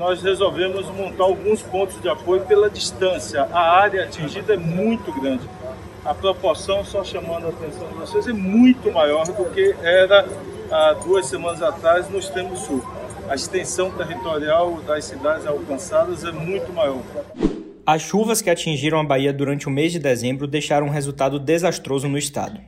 nós resolvemos montar alguns pontos de apoio pela distância. A área atingida é muito grande. A proporção, só chamando a atenção de vocês, é muito maior do que era há duas semanas atrás no extremo sul. A extensão territorial das cidades alcançadas é muito maior. As chuvas que atingiram a Bahia durante o mês de dezembro deixaram um resultado desastroso no estado.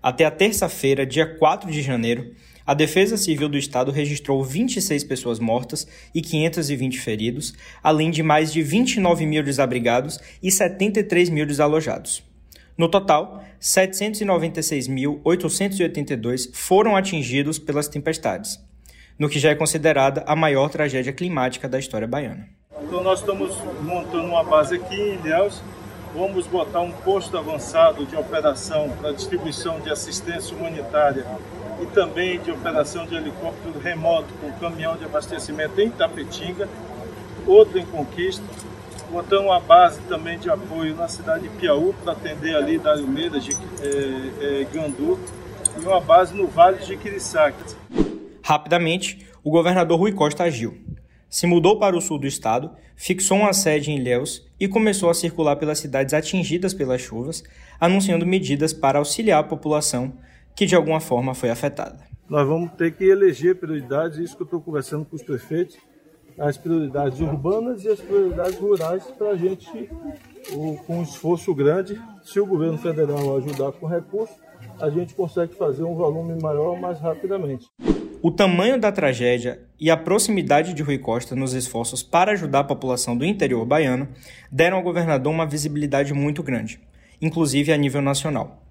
Até a terça-feira, dia 4 de janeiro, a Defesa Civil do Estado registrou 26 pessoas mortas e 520 feridos, além de mais de 29 mil desabrigados e 73 mil desalojados. No total, 796.882 foram atingidos pelas tempestades, no que já é considerada a maior tragédia climática da história baiana. Então nós estamos montando uma base aqui em Ilhéus, vamos botar um posto avançado de operação para distribuição de assistência humanitária e também de operação de helicóptero remoto com caminhão de abastecimento em Tapetinga, outro em Conquista. Botamos uma base também de apoio na cidade de Piauí para atender ali da Almeida, de é, Gandu, e uma base no Vale de Quiriçaque. Rapidamente, o governador Rui Costa agiu se mudou para o sul do estado, fixou uma sede em Ilhéus e começou a circular pelas cidades atingidas pelas chuvas, anunciando medidas para auxiliar a população que de alguma forma foi afetada. Nós vamos ter que eleger prioridades, isso que eu estou conversando com os prefeitos, as prioridades urbanas e as prioridades rurais para a gente, com um esforço grande, se o governo federal ajudar com recursos, a gente consegue fazer um volume maior mais rapidamente. O tamanho da tragédia e a proximidade de Rui Costa nos esforços para ajudar a população do interior baiano deram ao governador uma visibilidade muito grande, inclusive a nível nacional,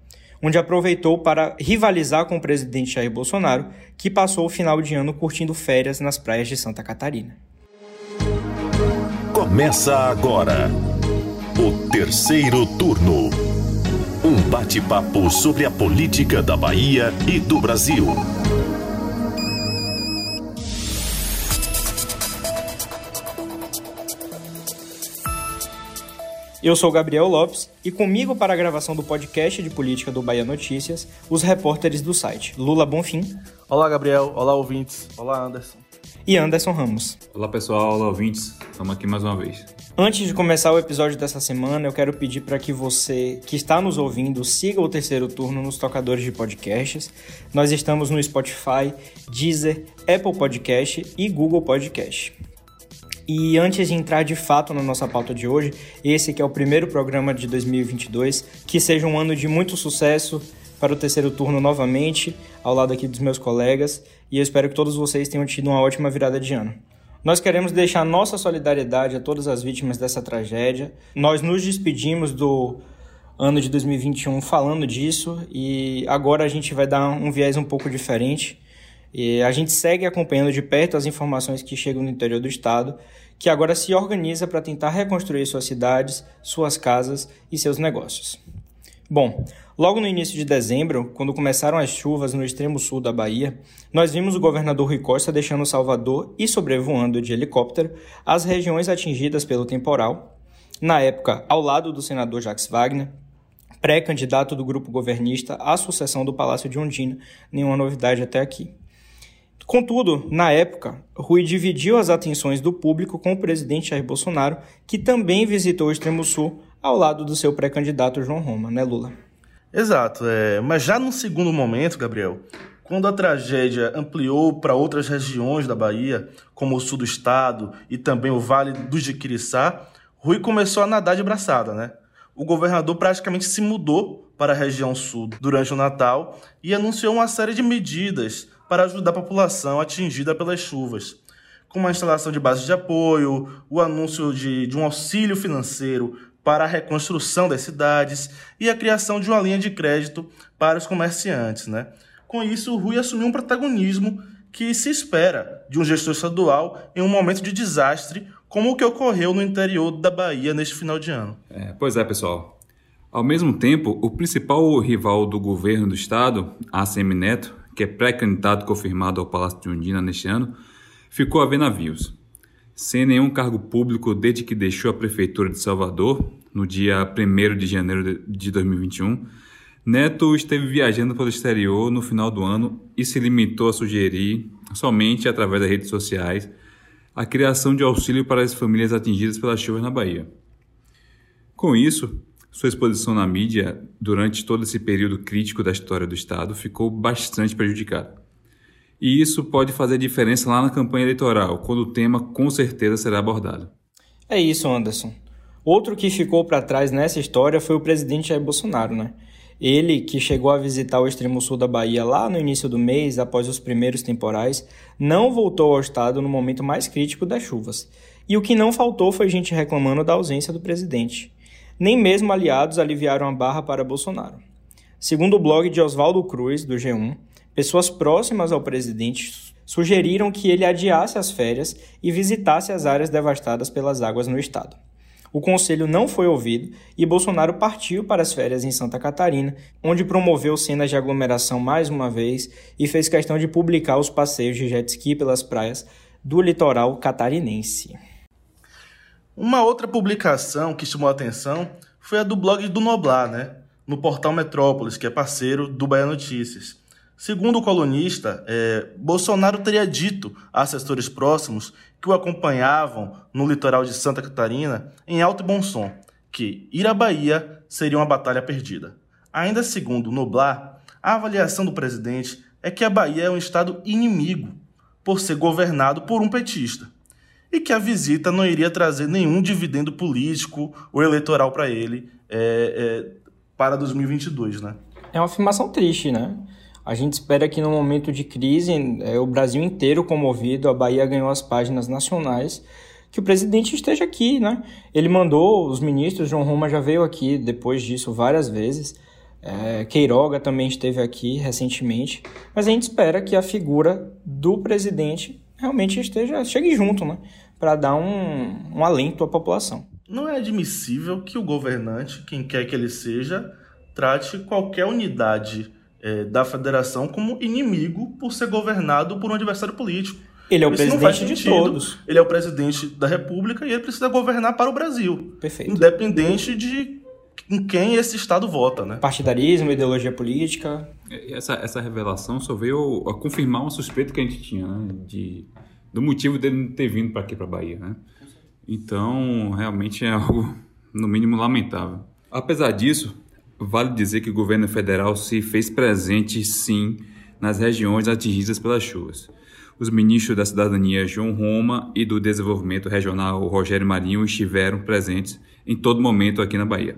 onde aproveitou para rivalizar com o presidente Jair Bolsonaro, que passou o final de ano curtindo férias nas praias de Santa Catarina. Começa agora o terceiro turno. Um bate-papo sobre a política da Bahia e do Brasil. Eu sou Gabriel Lopes e comigo para a gravação do podcast de política do Bahia Notícias, os repórteres do site Lula Bonfim. Olá, Gabriel. Olá, ouvintes. Olá, Anderson. E Anderson Ramos. Olá, pessoal. Olá, ouvintes. Estamos aqui mais uma vez. Antes de começar o episódio dessa semana, eu quero pedir para que você que está nos ouvindo siga o terceiro turno nos tocadores de podcasts. Nós estamos no Spotify, Deezer, Apple Podcast e Google Podcast. E antes de entrar de fato na nossa pauta de hoje, esse que é o primeiro programa de 2022, que seja um ano de muito sucesso para o terceiro turno novamente, ao lado aqui dos meus colegas, e eu espero que todos vocês tenham tido uma ótima virada de ano. Nós queremos deixar nossa solidariedade a todas as vítimas dessa tragédia. Nós nos despedimos do ano de 2021 falando disso e agora a gente vai dar um viés um pouco diferente. E a gente segue acompanhando de perto as informações que chegam no interior do estado que agora se organiza para tentar reconstruir suas cidades, suas casas e seus negócios. Bom, logo no início de dezembro, quando começaram as chuvas no extremo sul da Bahia, nós vimos o governador Rui Costa deixando Salvador e sobrevoando de helicóptero as regiões atingidas pelo temporal, na época ao lado do senador Jacques Wagner, pré-candidato do grupo governista à sucessão do Palácio de Ondina, nenhuma novidade até aqui. Contudo, na época, Rui dividiu as atenções do público com o presidente Jair Bolsonaro, que também visitou o Extremo Sul ao lado do seu pré-candidato João Roma, né, Lula? Exato, é... mas já no segundo momento, Gabriel, quando a tragédia ampliou para outras regiões da Bahia, como o sul do estado e também o Vale do Jiquiriçá, Rui começou a nadar de braçada, né? O governador praticamente se mudou para a região sul durante o Natal e anunciou uma série de medidas para ajudar a população atingida pelas chuvas, como a instalação de bases de apoio, o anúncio de, de um auxílio financeiro para a reconstrução das cidades e a criação de uma linha de crédito para os comerciantes. Né? Com isso, o Rui assumiu um protagonismo que se espera de um gestor estadual em um momento de desastre como o que ocorreu no interior da Bahia neste final de ano. É, pois é, pessoal. Ao mesmo tempo, o principal rival do governo do estado, ACM Neto, que é pré-candidato confirmado ao Palácio de Undina neste ano, ficou a ver navios. Sem nenhum cargo público desde que deixou a Prefeitura de Salvador, no dia 1 de janeiro de 2021, Neto esteve viajando pelo exterior no final do ano e se limitou a sugerir, somente através das redes sociais, a criação de auxílio para as famílias atingidas pelas chuvas na Bahia. Com isso, sua exposição na mídia durante todo esse período crítico da história do Estado ficou bastante prejudicada. E isso pode fazer diferença lá na campanha eleitoral, quando o tema com certeza será abordado. É isso, Anderson. Outro que ficou para trás nessa história foi o presidente Jair Bolsonaro, né? Ele, que chegou a visitar o extremo sul da Bahia lá no início do mês, após os primeiros temporais, não voltou ao estado no momento mais crítico das chuvas. E o que não faltou foi gente reclamando da ausência do presidente. Nem mesmo aliados aliviaram a barra para Bolsonaro. Segundo o blog de Oswaldo Cruz, do G1, pessoas próximas ao presidente sugeriram que ele adiasse as férias e visitasse as áreas devastadas pelas águas no estado. O conselho não foi ouvido e Bolsonaro partiu para as férias em Santa Catarina, onde promoveu cenas de aglomeração mais uma vez e fez questão de publicar os passeios de jet ski pelas praias do litoral catarinense. Uma outra publicação que chamou a atenção foi a do blog do Noblar, né? no portal Metrópolis, que é parceiro do Bahia Notícias. Segundo o colunista, é, Bolsonaro teria dito a assessores próximos que o acompanhavam no litoral de Santa Catarina, em alto e bom som, que ir à Bahia seria uma batalha perdida. Ainda segundo Noblar, a avaliação do presidente é que a Bahia é um estado inimigo, por ser governado por um petista, e que a visita não iria trazer nenhum dividendo político ou eleitoral para ele é, é, para 2022, né? É uma afirmação triste, né? A gente espera que no momento de crise, é, o Brasil inteiro comovido, a Bahia ganhou as páginas nacionais, que o presidente esteja aqui, né? Ele mandou os ministros, João Roma já veio aqui depois disso várias vezes, é, Queiroga também esteve aqui recentemente, mas a gente espera que a figura do presidente realmente esteja chegue junto, né? Para dar um, um alento à população. Não é admissível que o governante, quem quer que ele seja, trate qualquer unidade é, da federação como inimigo por ser governado por um adversário político. Ele é o Isso presidente de todos. Ele é o presidente da República e ele precisa governar para o Brasil. Perfeito. Independente de em quem esse Estado vota, né? Partidarismo, ideologia política. Essa, essa revelação só veio a confirmar uma suspeita que a gente tinha, né? De, do motivo dele não ter vindo para aqui, para Bahia, né? Então, realmente é algo, no mínimo, lamentável. Apesar disso, Vale dizer que o governo federal se fez presente, sim, nas regiões atingidas pelas chuvas. Os ministros da Cidadania João Roma e do Desenvolvimento Regional Rogério Marinho estiveram presentes em todo momento aqui na Bahia.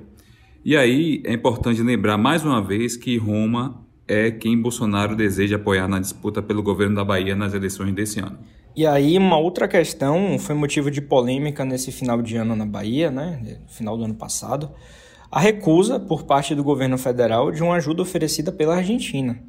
E aí é importante lembrar mais uma vez que Roma é quem Bolsonaro deseja apoiar na disputa pelo governo da Bahia nas eleições desse ano. E aí, uma outra questão foi motivo de polêmica nesse final de ano na Bahia, né? Final do ano passado a recusa por parte do governo federal de uma ajuda oferecida pela Argentina.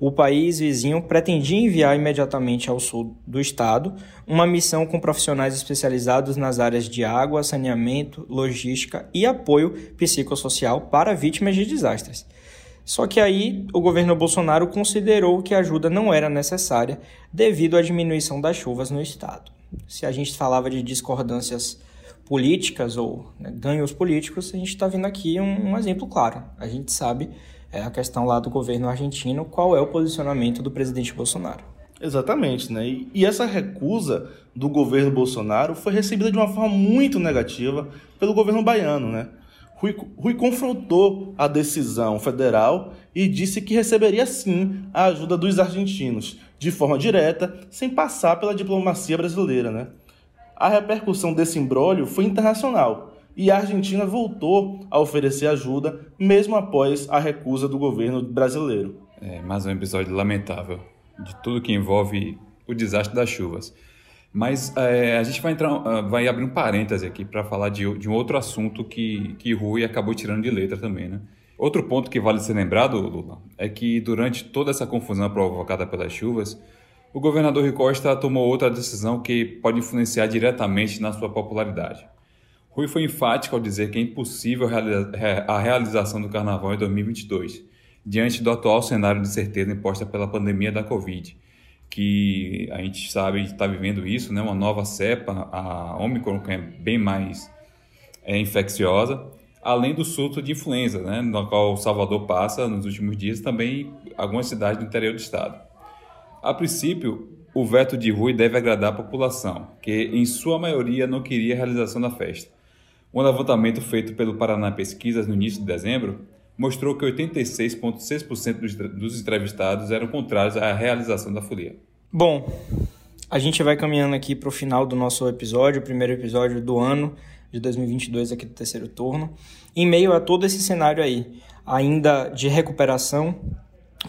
O país vizinho pretendia enviar imediatamente ao sul do estado uma missão com profissionais especializados nas áreas de água, saneamento, logística e apoio psicossocial para vítimas de desastres. Só que aí o governo Bolsonaro considerou que a ajuda não era necessária devido à diminuição das chuvas no estado. Se a gente falava de discordâncias políticas ou né, ganhos políticos, a gente está vendo aqui um, um, exemplo claro. A gente sabe é, a questão lá do governo argentino, qual é o posicionamento do presidente Bolsonaro. Exatamente, né? E, e essa recusa do governo Bolsonaro foi recebida de uma forma muito negativa pelo governo baiano, né? Rui, Rui, confrontou a decisão federal e disse que receberia sim a ajuda dos argentinos, de forma direta, sem passar pela diplomacia brasileira, né? a repercussão desse embrólio foi internacional e a Argentina voltou a oferecer ajuda mesmo após a recusa do governo brasileiro. É mais um episódio lamentável de tudo que envolve o desastre das chuvas. Mas é, a gente vai, entrar, ah, vai abrir um parêntese aqui para falar de, de, um outro assunto que, que Rui acabou tirando de letra também, né? Outro ponto que vale ser lembrado, Lula, é que durante toda essa confusão provocada pelas chuvas, o governador Rui Costa tomou outra decisão que pode influenciar diretamente na sua popularidade. Rui foi enfático ao dizer que é impossível a realização do carnaval em 2022, diante do atual cenário de certeza imposta pela pandemia da Covid, que a gente sabe está vivendo isso, né? uma nova cepa, a Omicron, que é bem mais é, infecciosa, além do surto de influenza, né? no qual Salvador passa nos últimos dias, também algumas cidades do interior do estado. A princípio, o veto de Rui deve agradar a população, que em sua maioria não queria a realização da festa. Um levantamento feito pelo Paraná Pesquisas no início de dezembro mostrou que 86,6% dos entrevistados eram contrários à realização da folia. Bom, a gente vai caminhando aqui para o final do nosso episódio, o primeiro episódio do ano de 2022 aqui do terceiro turno, em meio a todo esse cenário aí, ainda de recuperação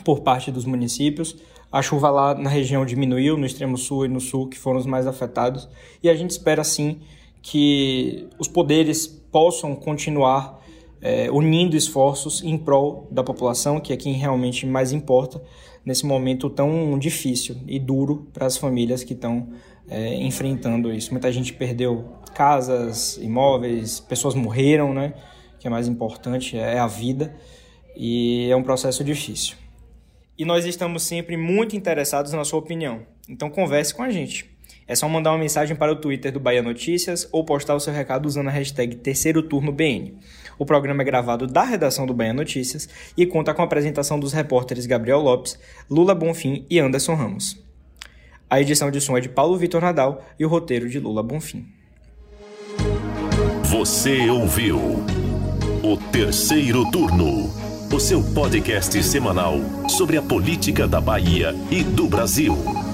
por parte dos municípios. A chuva lá na região diminuiu, no extremo sul e no sul, que foram os mais afetados, e a gente espera sim que os poderes possam continuar é, unindo esforços em prol da população, que é quem realmente mais importa nesse momento tão difícil e duro para as famílias que estão é, enfrentando isso. Muita gente perdeu casas, imóveis, pessoas morreram, né? Que é mais importante, é a vida e é um processo difícil. E nós estamos sempre muito interessados na sua opinião, então converse com a gente. É só mandar uma mensagem para o Twitter do Bahia Notícias ou postar o seu recado usando a hashtag Terceiro Turno BN. O programa é gravado da redação do Bahia Notícias e conta com a apresentação dos repórteres Gabriel Lopes, Lula Bonfim e Anderson Ramos. A edição de som é de Paulo Vitor Nadal e o roteiro de Lula Bonfim. Você ouviu o Terceiro Turno, o seu podcast semanal sobre a política da Bahia e do Brasil.